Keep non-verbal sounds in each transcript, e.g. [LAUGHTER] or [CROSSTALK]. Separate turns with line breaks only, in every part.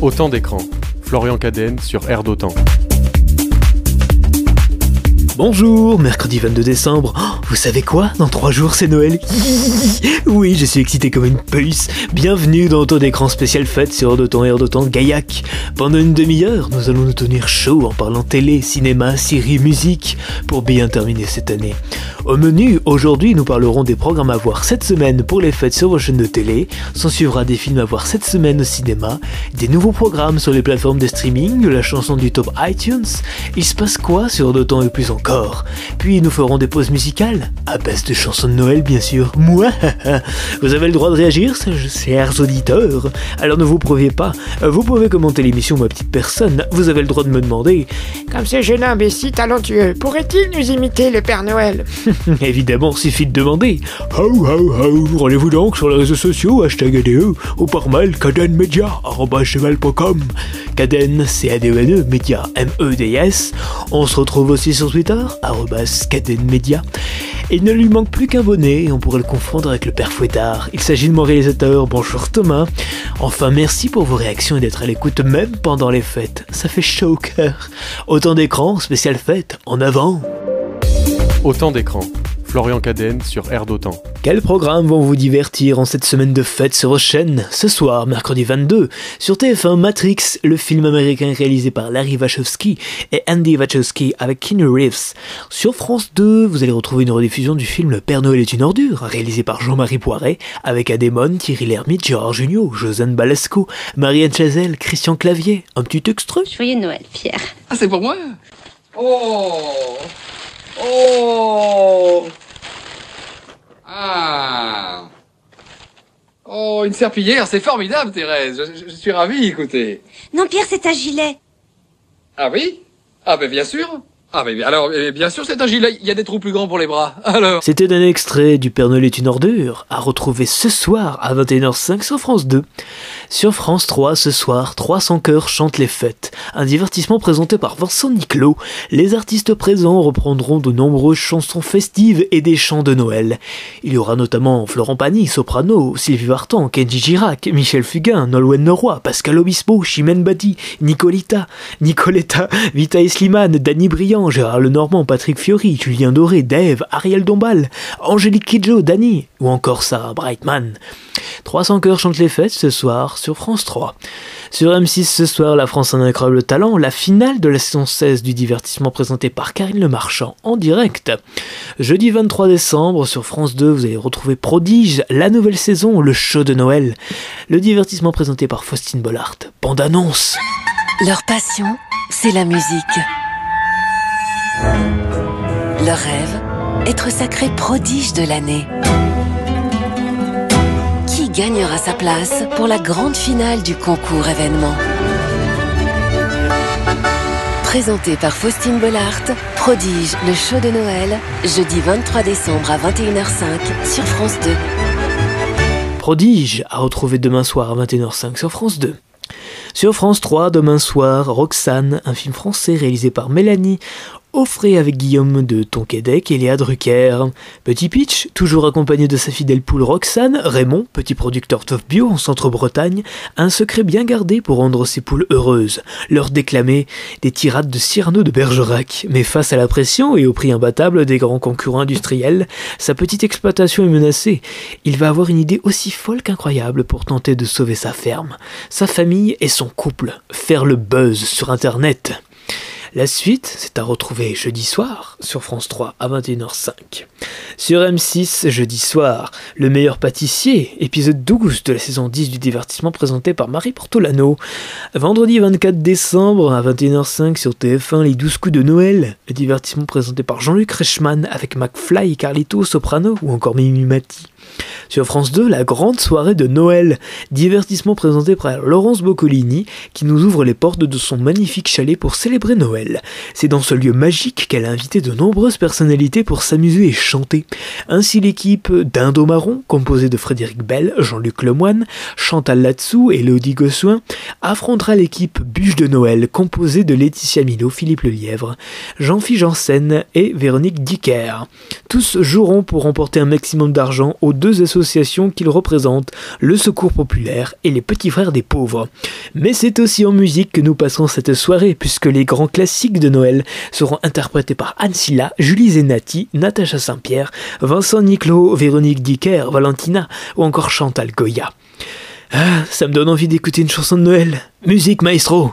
Autant d'écran. Florian Cadenne sur Air d'Autant.
Bonjour, mercredi 22 décembre. Oh, vous savez quoi? Dans trois jours, c'est Noël. [LAUGHS] oui, je suis excité comme une puce. Bienvenue dans Auto d'écran spécial fête sur D'autant et D'autant Gaillac. Pendant une demi-heure, nous allons nous tenir chaud en parlant télé, cinéma, série, musique pour bien terminer cette année. Au menu, aujourd'hui, nous parlerons des programmes à voir cette semaine pour les fêtes sur vos chaînes de télé. S'en suivra des films à voir cette semaine au cinéma, des nouveaux programmes sur les plateformes de streaming, la chanson du top iTunes. Il se passe quoi sur D'autant et plus encore? Puis nous ferons des pauses musicales, à base de chansons de Noël bien sûr. Moi, [LAUGHS] vous avez le droit de réagir, chers auditeurs. Alors ne vous prouvez pas, vous pouvez commenter l'émission ma petite personne, vous avez le droit de me demander.
Comme ce jeune homme est si talentueux, pourrait-il nous imiter le Père Noël [LAUGHS]
Évidemment, suffit de demander. Ho ho ho, rendez-vous donc sur les réseaux sociaux, hashtag ADE, ou par mail cadenmedia, cheval.com. Caden, c a d e n e média, M-E-D-S. On se retrouve aussi sur Twitter Media. Il ne lui manque plus qu'un bonnet et on pourrait le confondre avec le père Fouettard. Il s'agit de mon réalisateur, bonjour Thomas. Enfin merci pour vos réactions et d'être à l'écoute même pendant les fêtes. Ça fait chaud au cœur. Autant d'écran, spécial fête, en avant.
Autant d'écran. Florian Cadenne sur Air d'Autant.
Quels programmes vont vous divertir en cette semaine de fête sur chaîne Ce soir, mercredi 22, sur TF1 Matrix, le film américain réalisé par Larry Wachowski et Andy Wachowski avec Keanu Reeves. Sur France 2, vous allez retrouver une rediffusion du film Le Père Noël est une ordure, réalisé par Jean-Marie Poiret, avec Adémone, Thierry Lhermitte, Gérard Jugnot, Josiane Balasco, Marianne Chazelle, Christian Clavier. Un petit extrait
Joyeux Noël, Pierre.
Ah, c'est pour moi? Oh Oh ah Oh, une serpillière, c'est formidable, Thérèse. Je, je, suis ravi, écoutez.
Non, Pierre, c'est un gilet.
Ah oui Ah ben bien sûr. Ah mais alors, bien sûr, c'est un gilet. Il y a des trous plus grands pour les bras. [LAUGHS] Alors.
C'était un extrait du Père Noël est une ordure, à retrouver ce soir à 21h05 sur France 2. Sur France 3, ce soir, 300 cœurs chantent les fêtes. Un divertissement présenté par Vincent Niclot. Les artistes présents reprendront de nombreuses chansons festives et des chants de Noël. Il y aura notamment Florent Pagny, soprano, Sylvie Vartan, Kenji Girac, Michel Fugain, Nolwenn Leroy, Pascal Obispo, Chimène Badi, Nicolita, Nicoletta, Vita Slimane, Danny Briand, Gérard Lenormand, Patrick Fiori, Julien Doré, Dave, Ariel Dombal, Angélique Kidjo, Dani ou encore Sarah Brightman. 300 cœurs chantent les fêtes ce soir sur France 3. Sur M6 ce soir, La France a un incroyable talent, la finale de la saison 16 du divertissement présenté par Karine Le Marchand en direct. Jeudi 23 décembre, sur France 2, vous allez retrouver Prodige, la nouvelle saison, le show de Noël. Le divertissement présenté par Faustine Bollard. Bande annonce.
Leur passion, c'est la musique. Leur rêve, être sacré prodige de l'année. Gagnera sa place pour la grande finale du concours événement Présenté par Faustine Bollard, Prodige, le show de Noël, jeudi 23 décembre à 21h05 sur France 2.
Prodige à retrouver demain soir à 21h05 sur France 2. Sur France 3, demain soir, Roxane, un film français réalisé par Mélanie Offré avec Guillaume de Tonquédec et Léa Drucker. Petit pitch, toujours accompagné de sa fidèle poule Roxane, Raymond, petit producteur top bio en centre-Bretagne, a un secret bien gardé pour rendre ses poules heureuses, leur déclamer des tirades de Cyrano de Bergerac. Mais face à la pression et au prix imbattable des grands concurrents industriels, sa petite exploitation est menacée. Il va avoir une idée aussi folle qu'incroyable pour tenter de sauver sa ferme, sa famille et son couple, faire le buzz sur Internet. La suite, c'est à retrouver jeudi soir sur France 3 à 21h05. Sur M6, jeudi soir, Le meilleur pâtissier, épisode 12 de la saison 10 du divertissement présenté par Marie Portolano. Vendredi 24 décembre à 21h05 sur TF1, Les 12 coups de Noël, le divertissement présenté par Jean-Luc Reichmann avec McFly, Carlito, Soprano ou encore Mimi Mati. Sur France 2, la grande soirée de Noël, divertissement présenté par Laurence Boccolini, qui nous ouvre les portes de son magnifique chalet pour célébrer Noël. C'est dans ce lieu magique qu'elle a invité de nombreuses personnalités pour s'amuser et chanter. Ainsi l'équipe d'Indo Marron, composée de Frédéric Bell, Jean-Luc Lemoine, Chantal Latsou et Elodie Gossuin, affrontera l'équipe Bûche de Noël, composée de Laetitia Milo, Philippe Lelièvre, Jean-Philippe Janssen et Véronique Dicker. Tous joueront pour remporter un maximum d'argent au associations qu'ils représentent, le Secours Populaire et les Petits Frères des Pauvres. Mais c'est aussi en musique que nous passerons cette soirée, puisque les grands classiques de Noël seront interprétés par Anne Silla, Julie Zenati, Natacha Saint-Pierre, Vincent Niclot, Véronique Dicker, Valentina ou encore Chantal Goya. Ah, ça me donne envie d'écouter une chanson de Noël. Musique, maestro!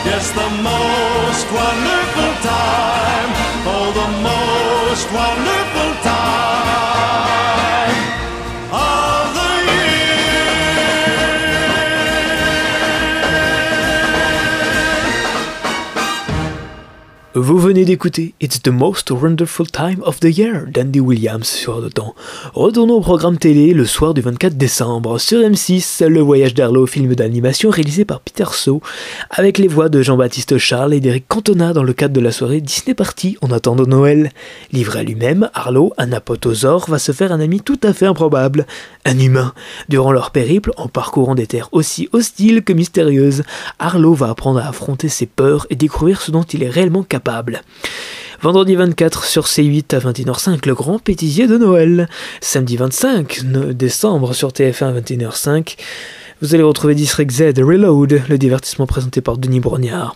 Yes, the most wonderful time. Oh, the most wonderful
Vous venez d'écouter It's the Most Wonderful Time of the Year d'Andy Williams sur le temps. Retournons au programme télé le soir du 24 décembre. Sur M6, le voyage d'Arlo, film d'animation réalisé par Peter Saw, avec les voix de Jean-Baptiste Charles et d'Eric Cantona dans le cadre de la soirée Disney Party en attendant Noël. Livré à lui-même, Arlo, un apotosaure, va se faire un ami tout à fait improbable, un humain. Durant leur périple, en parcourant des terres aussi hostiles que mystérieuses, Arlo va apprendre à affronter ses peurs et découvrir ce dont il est réellement capable. Vendredi 24 sur C8 à 21h05, le grand pétisier de Noël. Samedi 25 décembre sur TF1 à 21h05, vous allez retrouver District Z Reload, le divertissement présenté par Denis Brognard.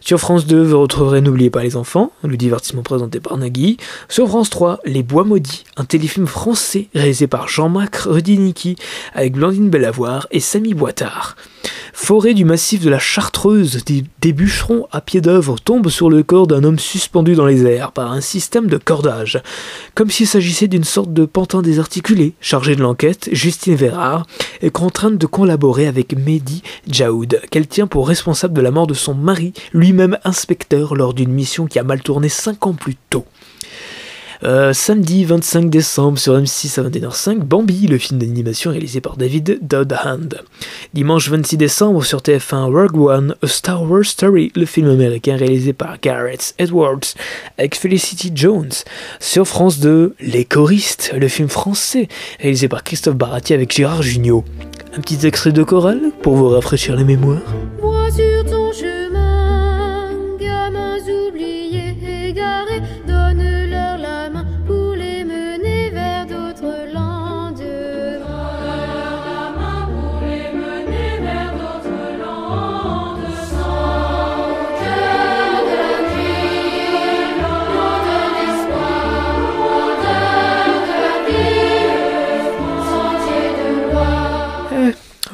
Sur France 2, vous retrouverez N'oubliez pas les enfants, le divertissement présenté par Nagui. Sur France 3, Les Bois Maudits, un téléfilm français réalisé par Jean-Marc Rudiniki avec Blandine Bellavoir et Samy Boitard. Forêt du massif de la Chartreuse, des, des bûcherons à pied d'œuvre tombent sur le corps d'un homme suspendu dans les airs par un système de cordage. Comme s'il s'agissait d'une sorte de pantin désarticulé, chargé de l'enquête, Justine Vérard est contrainte de collaborer avec Mehdi Jaoud, qu'elle tient pour responsable de la mort de son mari, lui-même inspecteur lors d'une mission qui a mal tourné 5 ans plus tôt. Euh, samedi 25 décembre sur M6 à 21h05, Bambi, le film d'animation réalisé par David Dodhand. Dimanche 26 décembre sur TF1, Rogue One, A Star Wars Story, le film américain réalisé par Gareth Edwards avec Felicity Jones. Sur France 2, Les choristes, le film français réalisé par Christophe Barati avec Gérard Jugnot. Un petit extrait de chorale pour vous rafraîchir les mémoires.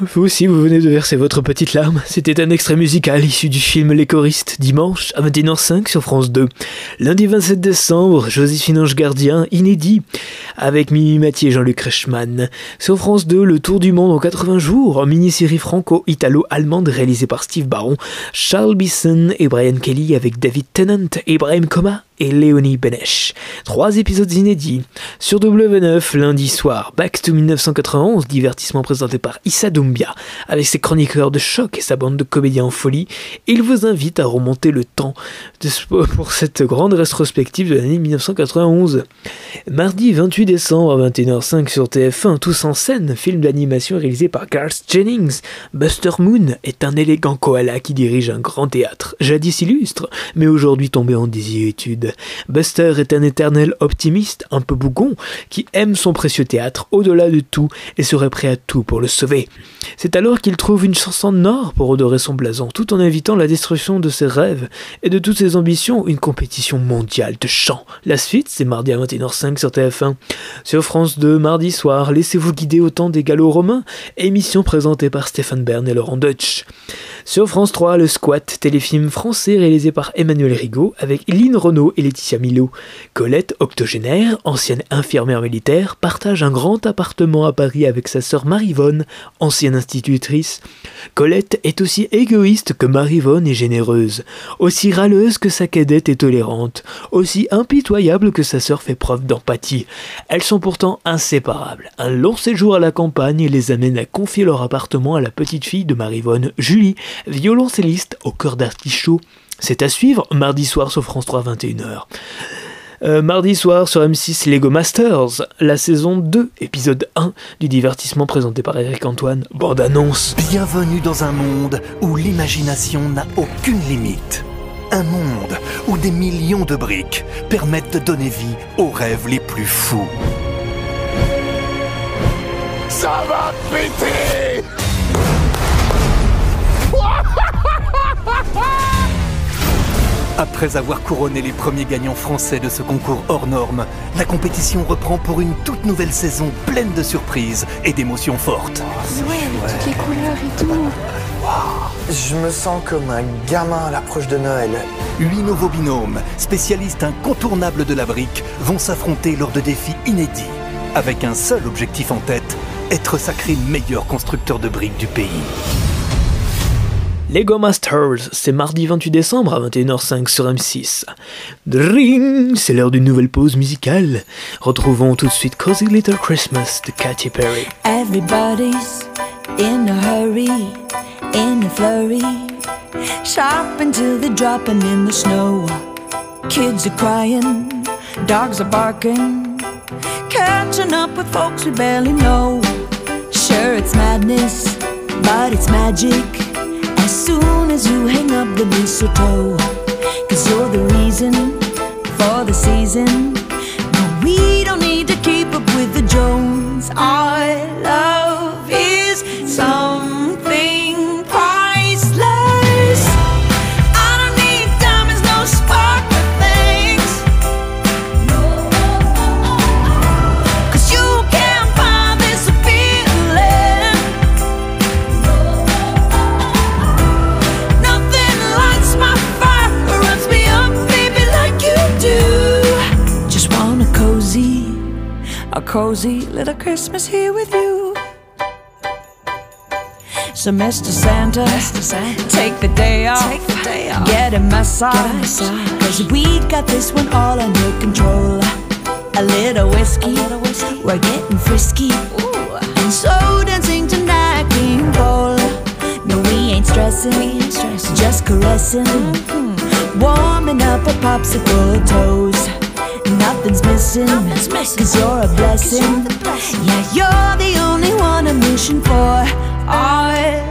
Vous aussi, vous venez de verser votre petite larme. C'était un extrait musical issu du film Les choristes, dimanche à 21h05 sur France 2. Lundi 27 décembre, Joséphine Ange Gardien, inédit, avec Mimi Mathieu et Jean-Luc Reichmann. Sur France 2, Le Tour du Monde en 80 jours, en mini-série franco-italo-allemande réalisée par Steve Baron, Charles Bisson et Brian Kelly avec David Tennant, Ibrahim Koma et Léonie Benesch. Trois épisodes inédits. Sur W9, lundi soir, Back to 1991, divertissement présenté par Issa Doumbia, avec ses chroniqueurs de choc et sa bande de comédiens en folie, il vous invite à remonter le temps [LAUGHS] pour cette grande rétrospective de l'année 1991. Mardi 28 décembre à 21h05 sur TF1, Tous en scène, film d'animation réalisé par Garth Jennings. Buster Moon est un élégant koala qui dirige un grand théâtre, jadis illustre, mais aujourd'hui tombé en désuétude. Buster est un éternel optimiste, un peu bougon, qui aime son précieux théâtre au-delà de tout et serait prêt à tout pour le sauver. C'est alors qu'il trouve une chanson nord pour redorer son blason, tout en évitant la destruction de ses rêves et de toutes ses ambitions, une compétition mondiale de chant. La suite, c'est mardi à 21h05 sur TF1. Sur France 2, mardi soir, laissez-vous guider au temps des gallo-romains, émission présentée par Stéphane Bern et Laurent Deutsch. Sur France 3, le Squat, téléfilm français réalisé par Emmanuel Rigaud avec Lynn Renault et Laetitia Milo. Colette, octogénaire, ancienne infirmière militaire, partage un grand appartement à Paris avec sa sœur Marivonne, ancienne institutrice. Colette est aussi égoïste que Marivonne est généreuse, aussi râleuse que sa cadette est tolérante, aussi impitoyable que sa sœur fait preuve d'empathie. Elles sont pourtant inséparables. Un long séjour à la campagne les amène à confier leur appartement à la petite fille de Marivonne, Julie, violoncelliste au cœur d'artichaut. C'est à suivre mardi soir sur France 3 21h. Euh, mardi soir sur M6 Lego Masters, la saison 2, épisode 1 du divertissement présenté par Eric Antoine, bande annonce.
Bienvenue dans un monde où l'imagination n'a aucune limite. Un monde où des millions de briques permettent de donner vie aux rêves les plus fous.
Ça va péter
Après avoir couronné les premiers gagnants français de ce concours hors norme, la compétition reprend pour une toute nouvelle saison pleine de surprises et d'émotions fortes.
Toutes les couleurs et tout.
Je me sens comme un gamin à l'approche de Noël.
Huit nouveaux binômes, spécialistes incontournables de la brique, vont s'affronter lors de défis inédits, avec un seul objectif en tête, être sacré meilleur constructeur de briques du pays.
Lego Masters, c'est mardi 28 décembre à 21h05 sur M6. Dring, c'est l'heure d'une nouvelle pause musicale. Retrouvons tout de suite Cozy Little Christmas de Katy Perry.
Everybody's in a hurry, in a flurry. Shop until they're dropping in the snow. Kids are crying, dogs are barking. Catching up with folks we barely know. Sure, it's madness, but it's magic. As soon as you hang up the mistletoe, cause you're the reason for the season. No, we don't need to keep up with the Jones. Our cozy little Christmas here with you. So, Mr. Santa, take the day off, get a massage, cause we got this one all under control. A little whiskey, a little whiskey. we're getting frisky, and so dancing tonight, King Cole. No, we ain't stressing, just caressing. Mm-hmm. Warming up our popsicle toes. Nothing's missing, cause you're a blessing. Yeah, you're the only one I'm wishing for.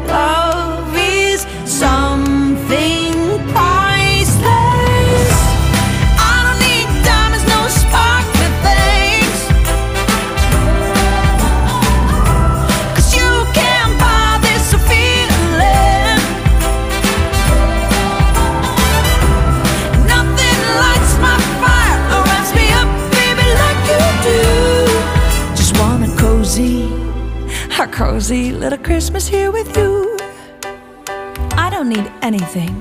Love with you. I don't need anything.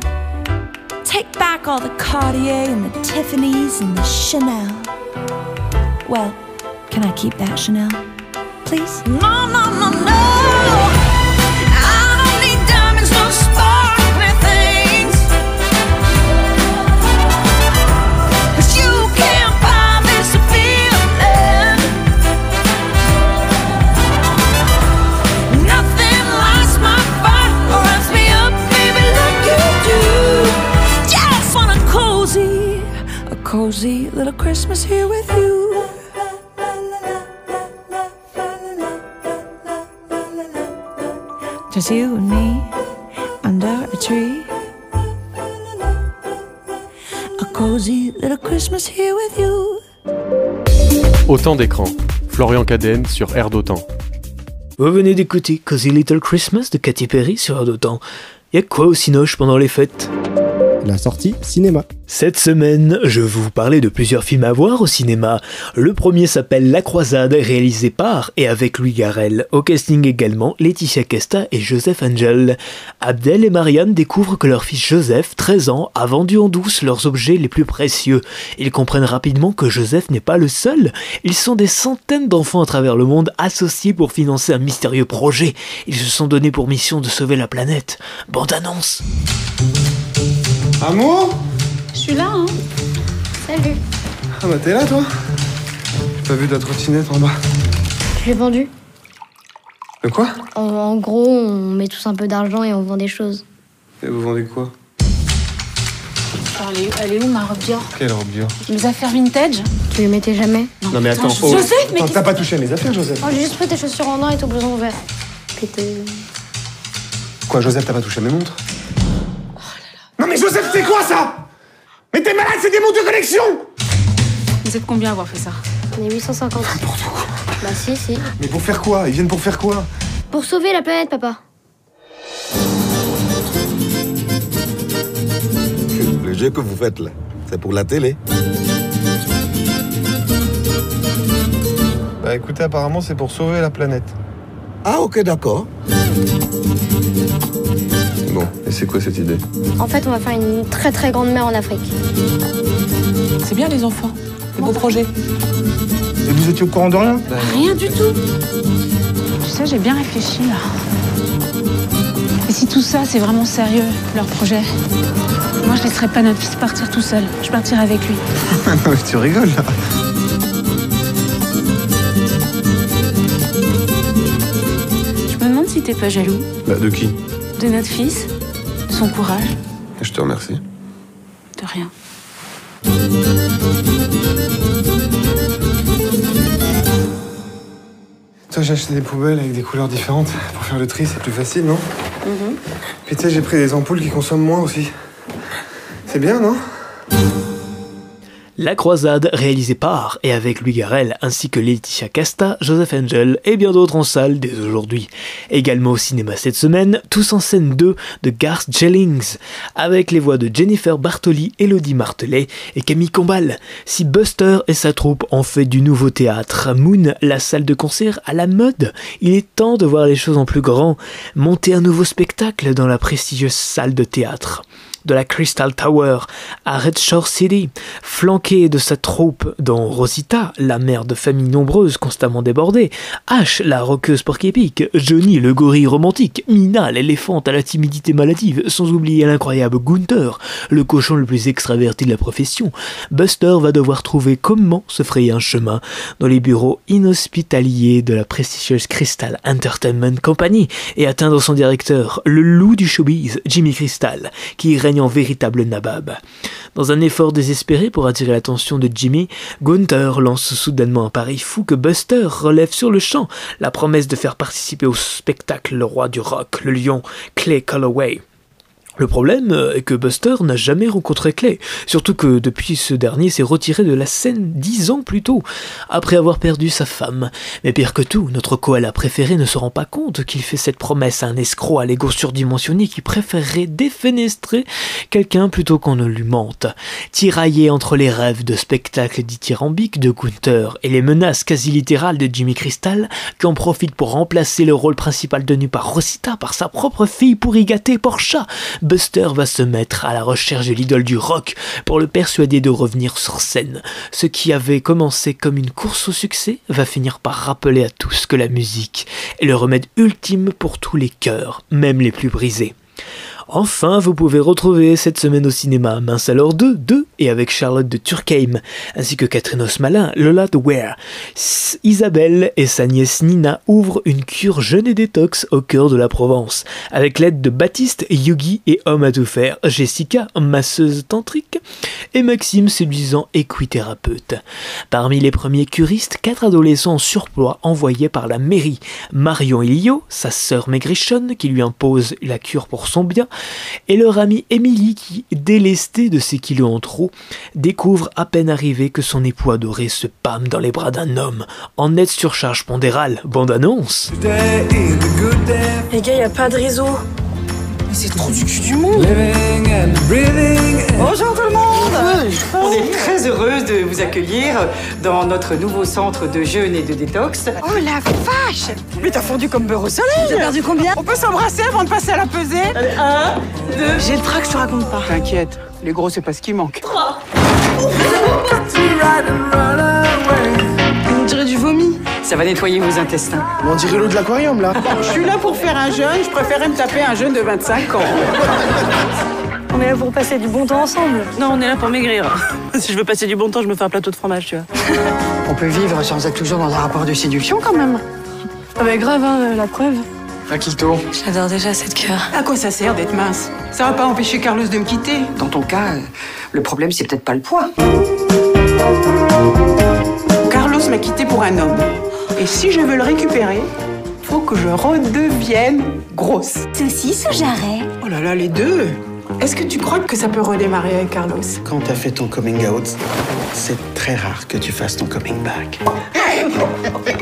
Take back all the Cartier and the Tiffany's and the Chanel. Well, can I keep that Chanel? Please? No, no, no, no. Cozy little Christmas here with you. Just you and me under a tree. A cozy little Christmas here with you.
Autant d'écran. Florian Cadenne sur Air d'Otan.
Vous venez d'écouter Cozy Little Christmas de Katy Perry sur Air d'Otan. Y'a quoi au Cinoche pendant les fêtes?
Sortie cinéma.
Cette semaine, je vais vous parler de plusieurs films à voir au cinéma. Le premier s'appelle La Croisade, réalisé par et avec Louis Garrel. Au casting également, Laetitia Casta et Joseph Angel. Abdel et Marianne découvrent que leur fils Joseph, 13 ans, a vendu en douce leurs objets les plus précieux. Ils comprennent rapidement que Joseph n'est pas le seul. Ils sont des centaines d'enfants à travers le monde associés pour financer un mystérieux projet. Ils se sont donnés pour mission de sauver la planète. Bande annonce.
Amour
Je suis là, hein. Salut.
Ah bah t'es là toi J'ai pas vu ta trottinette en bas.
Je l'ai vendu?
De quoi?
En, en gros, on met tous un peu d'argent et on vend des choses.
Et vous vendez quoi?
Elle est, elle est où ma robe Dior
Quelle robe Dior
Mes affaires vintage?
Tu les mettais jamais?
Non mais attends, oh.
Joseph, mais
T'as pas touché à mes affaires Joseph
Oh, j'ai juste pris tes chaussures en or et ton blouson vert. Puis
Quoi Joseph t'as pas touché à mes montres? Non mais Joseph c'est quoi ça? Mais t'es malade c'est des montres de collection
Vous êtes combien à avoir fait ça?
On est 850. Bah si, si.
Mais pour faire quoi? Ils viennent pour faire quoi?
Pour sauver la planète, papa.
Le jeu que vous faites là, c'est pour la télé.
Bah écoutez apparemment c'est pour sauver la planète.
Ah ok d'accord.
Et c'est quoi cette idée
En fait, on va faire une très très grande mer en Afrique.
C'est bien les enfants. Le beau projet.
Et vous étiez au courant de rien
Rien du tout. Tu sais, j'ai bien réfléchi là. Et si tout ça, c'est vraiment sérieux, leur projet Moi, je laisserai pas notre fils partir tout seul. Je partirai avec lui.
Non [LAUGHS] tu rigoles là
Je me demande si t'es pas jaloux
Bah de qui
de notre fils, son courage,
Je te remercie.
de rien.
Toi j'ai acheté des poubelles avec des couleurs différentes. Pour faire le tri c'est plus facile non Puis tu sais j'ai pris des ampoules qui consomment moins aussi. C'est bien non
La Croisade, réalisée par et avec Louis Garrel, ainsi que Laetitia Casta, Joseph Angel et bien d'autres en salle dès aujourd'hui. Également au cinéma cette semaine, Tous en scène 2 de Garth Jennings, avec les voix de Jennifer Bartoli, Elodie Martelet et Camille Combal. Si Buster et sa troupe ont fait du nouveau théâtre, Moon, la salle de concert à la mode, il est temps de voir les choses en plus grand, monter un nouveau spectacle dans la prestigieuse salle de théâtre de la Crystal Tower à Red Shore City, flanqué de sa troupe dont Rosita, la mère de familles nombreuses constamment débordée, Ash, la roqueuse porc-épic, Johnny, le gorille romantique, Mina, l'éléphante à la timidité maladive, sans oublier l'incroyable Gunther, le cochon le plus extraverti de la profession, Buster va devoir trouver comment se frayer un chemin dans les bureaux inhospitaliers de la prestigieuse Crystal Entertainment Company et atteindre son directeur, le loup du showbiz, Jimmy Crystal, qui en véritable nabab. Dans un effort désespéré pour attirer l'attention de Jimmy, Gunther lance soudainement un pari fou que Buster relève sur le champ, la promesse de faire participer au spectacle le roi du rock, le lion Clay Calloway. Le problème euh, est que Buster n'a jamais rencontré Clay, surtout que depuis ce dernier s'est retiré de la scène dix ans plus tôt, après avoir perdu sa femme. Mais pire que tout, notre koala préféré ne se rend pas compte qu'il fait cette promesse à un escroc à l'ego surdimensionné qui préférerait défenestrer quelqu'un plutôt qu'on ne lui mente. Tiraillé entre les rêves de spectacle dithyrambique de Gunther et les menaces quasi littérales de Jimmy Crystal, qui en profite pour remplacer le rôle principal tenu par Rosita par sa propre fille pour y gâter Portia, Buster va se mettre à la recherche de l'idole du rock pour le persuader de revenir sur scène. Ce qui avait commencé comme une course au succès va finir par rappeler à tous que la musique est le remède ultime pour tous les cœurs, même les plus brisés. Enfin, vous pouvez retrouver cette semaine au cinéma Mince alors 2, 2 et avec Charlotte de Turckheim, ainsi que Catherine Osmalin, Lola de Ware. Isabelle et sa nièce Nina ouvrent une cure jeune et détox au cœur de la Provence, avec l'aide de Baptiste, Yugi et Homme à tout faire, Jessica, masseuse tantrique, et Maxime, séduisant équithérapeute. Parmi les premiers curistes, quatre adolescents en surpoids envoyés par la mairie. Marion Elio, sa sœur maigrichonne, qui lui impose la cure pour son bien, et leur amie Émilie qui, délestée de ses kilos en trop, découvre à peine arrivée que son époux adoré se pâme dans les bras d'un homme en nette surcharge pondérale. Bande annonce.
Les gars, y a pas de réseau. Mais c'est trop du cul du monde.
Bonjour tout le monde heureuse de vous accueillir dans notre nouveau centre de jeûne et de détox.
Oh la vache
Mais t'as fondu comme beurre au soleil
T'as perdu combien?
On peut s'embrasser avant de passer à la pesée Allez, un, deux...
J'ai le trac, je te raconte pas.
T'inquiète, les gros c'est pas ce qui manque.
On dirait du vomi.
Ça va nettoyer vos intestins.
On dirait l'eau de l'aquarium là.
Je suis là pour faire un jeûne, je préférais me taper un jeûne de 25 ans.
On est là pour passer du bon temps ensemble.
Non, on est là pour maigrir. [LAUGHS] si je veux passer du bon temps, je me fais un plateau de fromage, tu vois.
On peut vivre sans être toujours dans un rapport de séduction quand même.
Ah bah grave, hein, la preuve.
Akito.
J'adore déjà cette cœur.
À quoi ça sert d'être mince? Ça va pas empêcher Carlos de me quitter. Dans ton cas, euh, le problème c'est peut-être pas le poids. Carlos m'a quitté pour un homme. Et si je veux le récupérer, faut que je redevienne grosse.
Saucisse ou jarret
Oh là là, les deux Est-ce que tu crois que ça peut redémarrer avec Carlos?
Quand t'as fait ton coming out, c'est très rare que tu fasses ton coming back.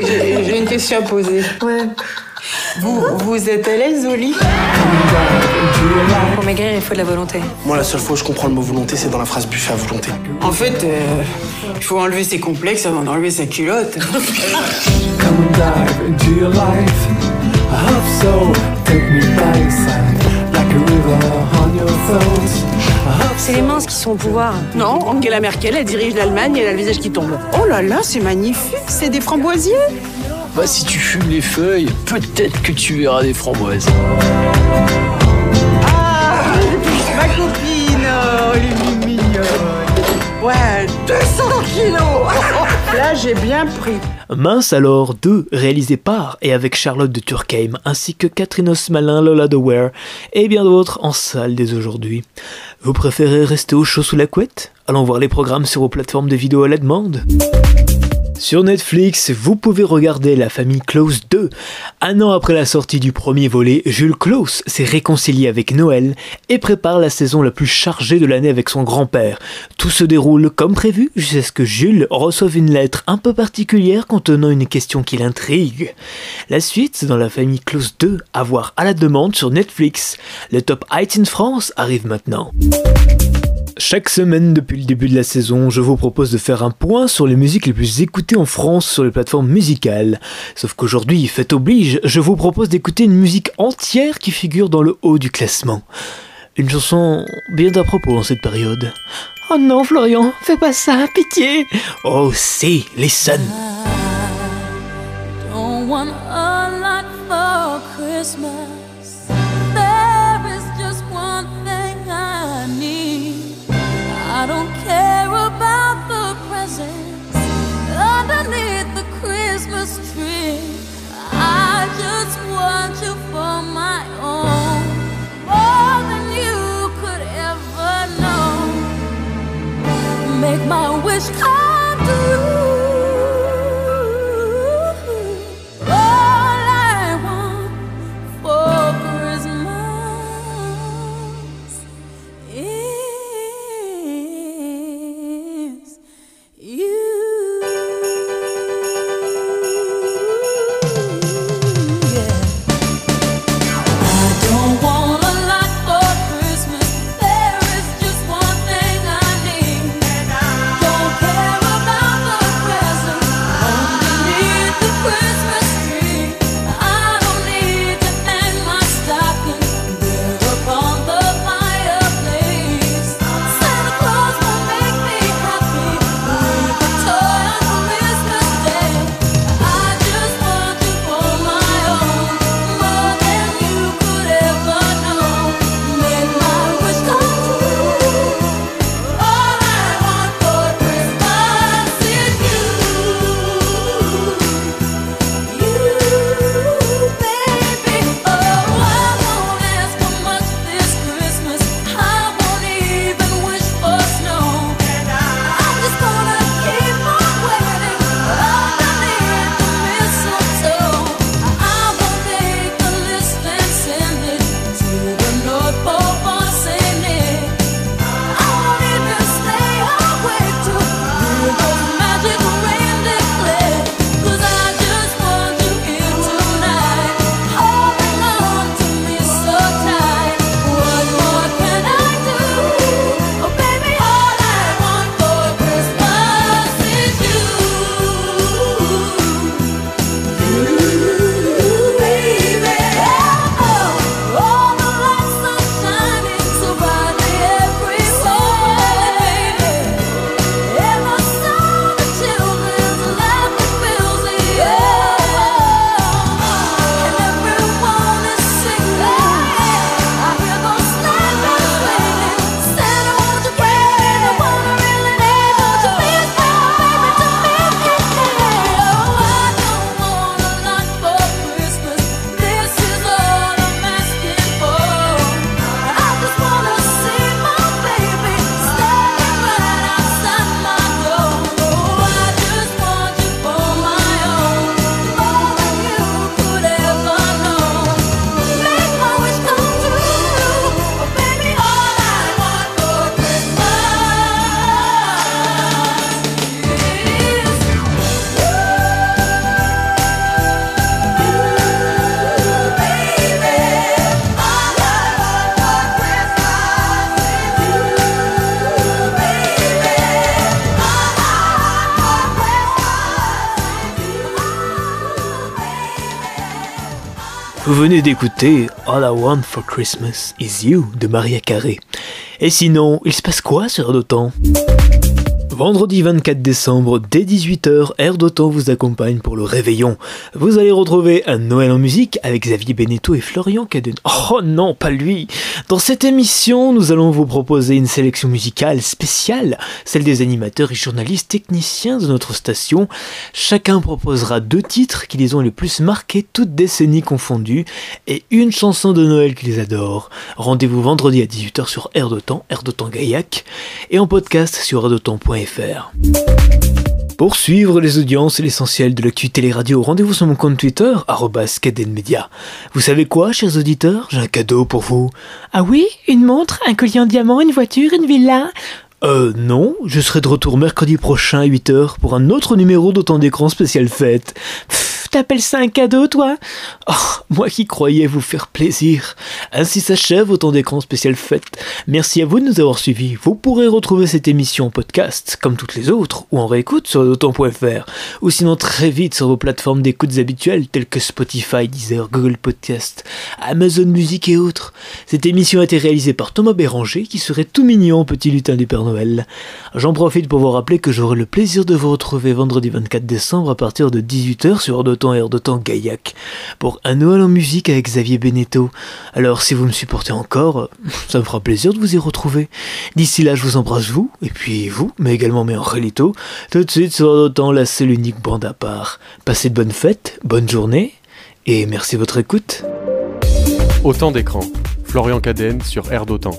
J'ai une question à poser.
Ouais.
Vous, vous êtes à l'aise au lit
Pour maigrir, il faut de la volonté.
Moi, la seule fois où je comprends le mot volonté, c'est dans la phrase buffet à volonté.
En fait, euh, il faut enlever ses complexes avant d'enlever sa culotte.
C'est les minces qui sont au pouvoir.
Non, Angela Merkel, elle dirige l'Allemagne et elle a le visage qui tombe.
Oh là là, c'est magnifique, c'est des framboisiers.
Bah si tu fumes les feuilles, peut-être que tu verras des framboises.
Ah, ma copine, oh, elle est mignonne. Ouais, 200 kilos. [LAUGHS] J'ai bien pris.
Mince alors 2, réalisé par et avec Charlotte de Turckheim, ainsi que Catherine Osmalin, Lola de Ware et bien d'autres en salle dès aujourd'hui. Vous préférez rester au chaud sous la couette? Allons voir les programmes sur vos plateformes de vidéo à la demande. Sur Netflix, vous pouvez regarder La famille Close 2. Un an après la sortie du premier volet, Jules Close s'est réconcilié avec Noël et prépare la saison la plus chargée de l'année avec son grand-père. Tout se déroule comme prévu jusqu'à ce que Jules reçoive une lettre un peu particulière contenant une question qui l'intrigue. La suite dans La famille Close 2 à voir à la demande sur Netflix. Le top iTunes France arrive maintenant. Chaque semaine depuis le début de la saison, je vous propose de faire un point sur les musiques les plus écoutées en France sur les plateformes musicales. Sauf qu'aujourd'hui, fête oblige, je vous propose d'écouter une musique entière qui figure dans le haut du classement. Une chanson bien à propos en cette période. Oh non, Florian, fais pas ça, pitié Oh, c'est Listen
Don't want a lot for Christmas.
aşka venez d'écouter All I Want for Christmas is You de Maria Carré. Et sinon, il se passe quoi sur d'autant Vendredi 24 décembre, dès 18h, Air d'Otan vous accompagne pour le réveillon. Vous allez retrouver un Noël en musique avec Xavier Beneteau et Florian Caden. Oh non, pas lui Dans cette émission, nous allons vous proposer une sélection musicale spéciale, celle des animateurs et journalistes techniciens de notre station. Chacun proposera deux titres qui les ont les plus marqués, toutes décennies confondues, et une chanson de Noël qu'ils adorent. Rendez-vous vendredi à 18h sur Air d'Otan, Air d'Otan Gaillac, et en podcast sur airdotan.fr. Pour suivre les audiences et l'essentiel de l'actu télé-radio, rendez-vous sur mon compte Twitter, @cadenmedia. Vous savez quoi, chers auditeurs? J'ai un cadeau pour vous.
Ah oui Une montre, un collier en diamant, une voiture, une villa
Euh, non, je serai de retour mercredi prochain à 8h pour un autre numéro d'autant d'écran spécial fête.
Pff, T'appelles ça un cadeau, toi?
Oh, moi qui croyais vous faire plaisir. Ainsi s'achève autant d'écran spécial fête. Merci à vous de nous avoir suivis. Vous pourrez retrouver cette émission en podcast, comme toutes les autres, ou en réécoute sur autant.fr, ou sinon très vite sur vos plateformes d'écoutes habituelles telles que Spotify, Deezer, Google Podcast, Amazon Music et autres. Cette émission a été réalisée par Thomas Béranger, qui serait tout mignon, petit lutin du Père Noël. J'en profite pour vous rappeler que j'aurai le plaisir de vous retrouver vendredi 24 décembre à partir de 18h sur Air temps et temps Gaillac pour un Noël en musique avec Xavier Beneteau. Alors si vous me supportez encore, [LAUGHS] ça me fera plaisir de vous y retrouver. D'ici là, je vous embrasse vous, et puis vous, mais également mes Angelito. Tout de suite sur temps, là c'est l'unique bande à part. Passez de bonnes fêtes, bonne journée, et merci de votre écoute.
Autant d'écran. Florian Cadenne sur Air d'Otan.